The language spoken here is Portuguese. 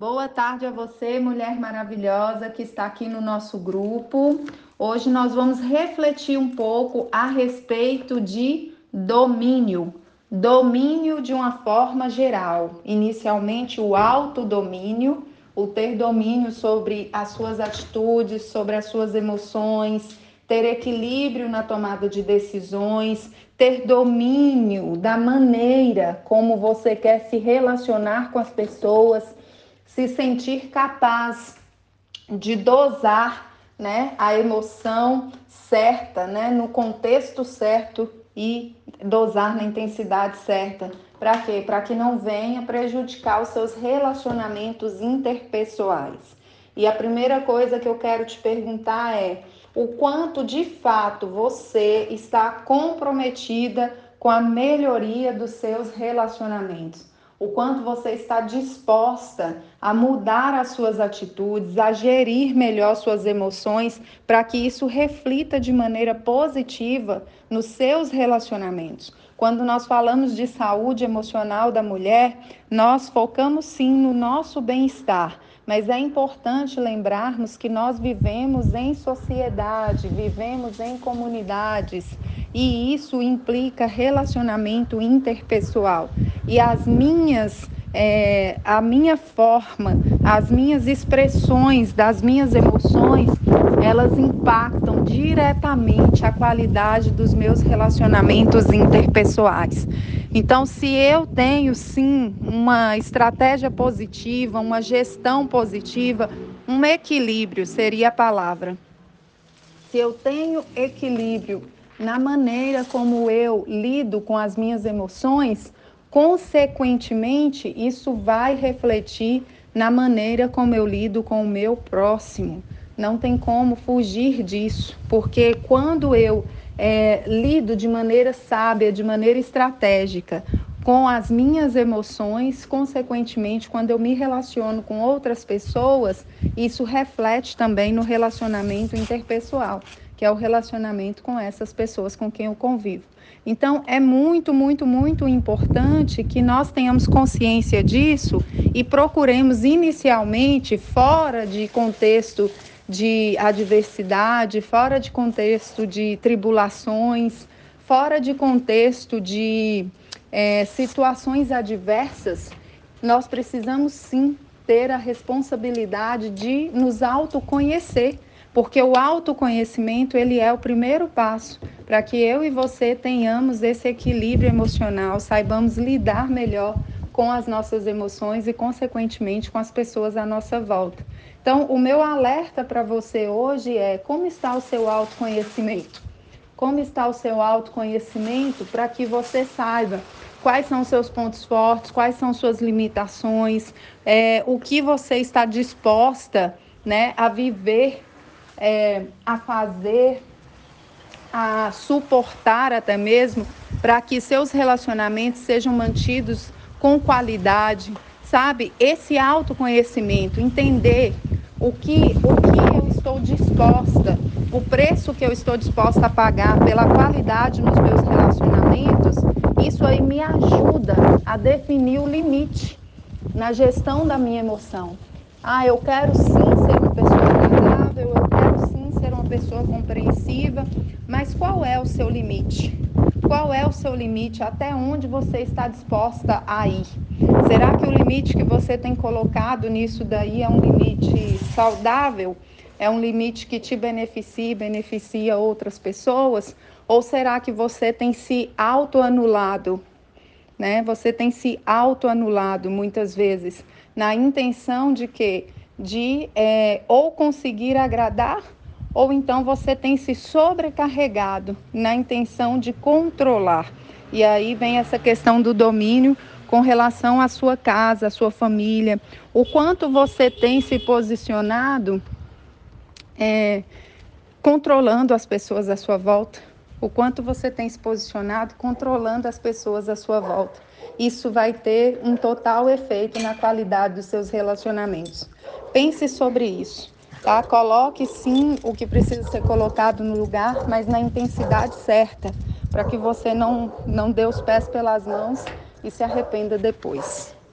Boa tarde a você, mulher maravilhosa que está aqui no nosso grupo. Hoje nós vamos refletir um pouco a respeito de domínio. Domínio de uma forma geral. Inicialmente, o autodomínio, o ter domínio sobre as suas atitudes, sobre as suas emoções, ter equilíbrio na tomada de decisões, ter domínio da maneira como você quer se relacionar com as pessoas se sentir capaz de dosar né, a emoção certa, né, no contexto certo e dosar na intensidade certa. Para quê? Para que não venha prejudicar os seus relacionamentos interpessoais. E a primeira coisa que eu quero te perguntar é: o quanto de fato você está comprometida com a melhoria dos seus relacionamentos? O quanto você está disposta a mudar as suas atitudes, a gerir melhor suas emoções, para que isso reflita de maneira positiva nos seus relacionamentos. Quando nós falamos de saúde emocional da mulher, nós focamos sim no nosso bem-estar, mas é importante lembrarmos que nós vivemos em sociedade, vivemos em comunidades e isso implica relacionamento interpessoal. E as minhas, é, a minha forma, as minhas expressões das minhas emoções, elas impactam diretamente a qualidade dos meus relacionamentos interpessoais. Então, se eu tenho sim uma estratégia positiva, uma gestão positiva, um equilíbrio seria a palavra. Se eu tenho equilíbrio na maneira como eu lido com as minhas emoções, consequentemente, isso vai refletir na maneira como eu lido com o meu próximo. Não tem como fugir disso, porque quando eu é, lido de maneira sábia, de maneira estratégica, com as minhas emoções, consequentemente, quando eu me relaciono com outras pessoas, isso reflete também no relacionamento interpessoal que é o relacionamento com essas pessoas com quem eu convivo. Então, é muito, muito, muito importante que nós tenhamos consciência disso e procuremos inicialmente, fora de contexto de adversidade, fora de contexto de tribulações, fora de contexto de é, situações adversas, nós precisamos sim ter a responsabilidade de nos autoconhecer porque o autoconhecimento ele é o primeiro passo para que eu e você tenhamos esse equilíbrio emocional, saibamos lidar melhor com as nossas emoções e consequentemente com as pessoas à nossa volta. Então, o meu alerta para você hoje é como está o seu autoconhecimento? Como está o seu autoconhecimento para que você saiba quais são seus pontos fortes, quais são suas limitações, é, o que você está disposta né, a viver é, a fazer, a suportar até mesmo, para que seus relacionamentos sejam mantidos com qualidade, sabe? Esse autoconhecimento, entender o que, o que eu estou disposta, o preço que eu estou disposta a pagar pela qualidade nos meus relacionamentos, isso aí me ajuda a definir o limite na gestão da minha emoção. Ah, eu quero sim ser uma pessoa agradável, eu quero sim ser uma pessoa compreensiva, mas qual é o seu limite? Qual é o seu limite? Até onde você está disposta a ir? Será que o limite que você tem colocado nisso daí é um limite saudável? É um limite que te beneficia e beneficia outras pessoas? Ou será que você tem se autoanulado? Né? Você tem se autoanulado muitas vezes na intenção de que de é, ou conseguir agradar ou então você tem se sobrecarregado na intenção de controlar. E aí vem essa questão do domínio com relação à sua casa, à sua família, o quanto você tem se posicionado é, controlando as pessoas à sua volta, o quanto você tem se posicionado controlando as pessoas à sua volta. Isso vai ter um total efeito na qualidade dos seus relacionamentos. Pense sobre isso, tá? Coloque sim o que precisa ser colocado no lugar, mas na intensidade certa, para que você não, não dê os pés pelas mãos e se arrependa depois.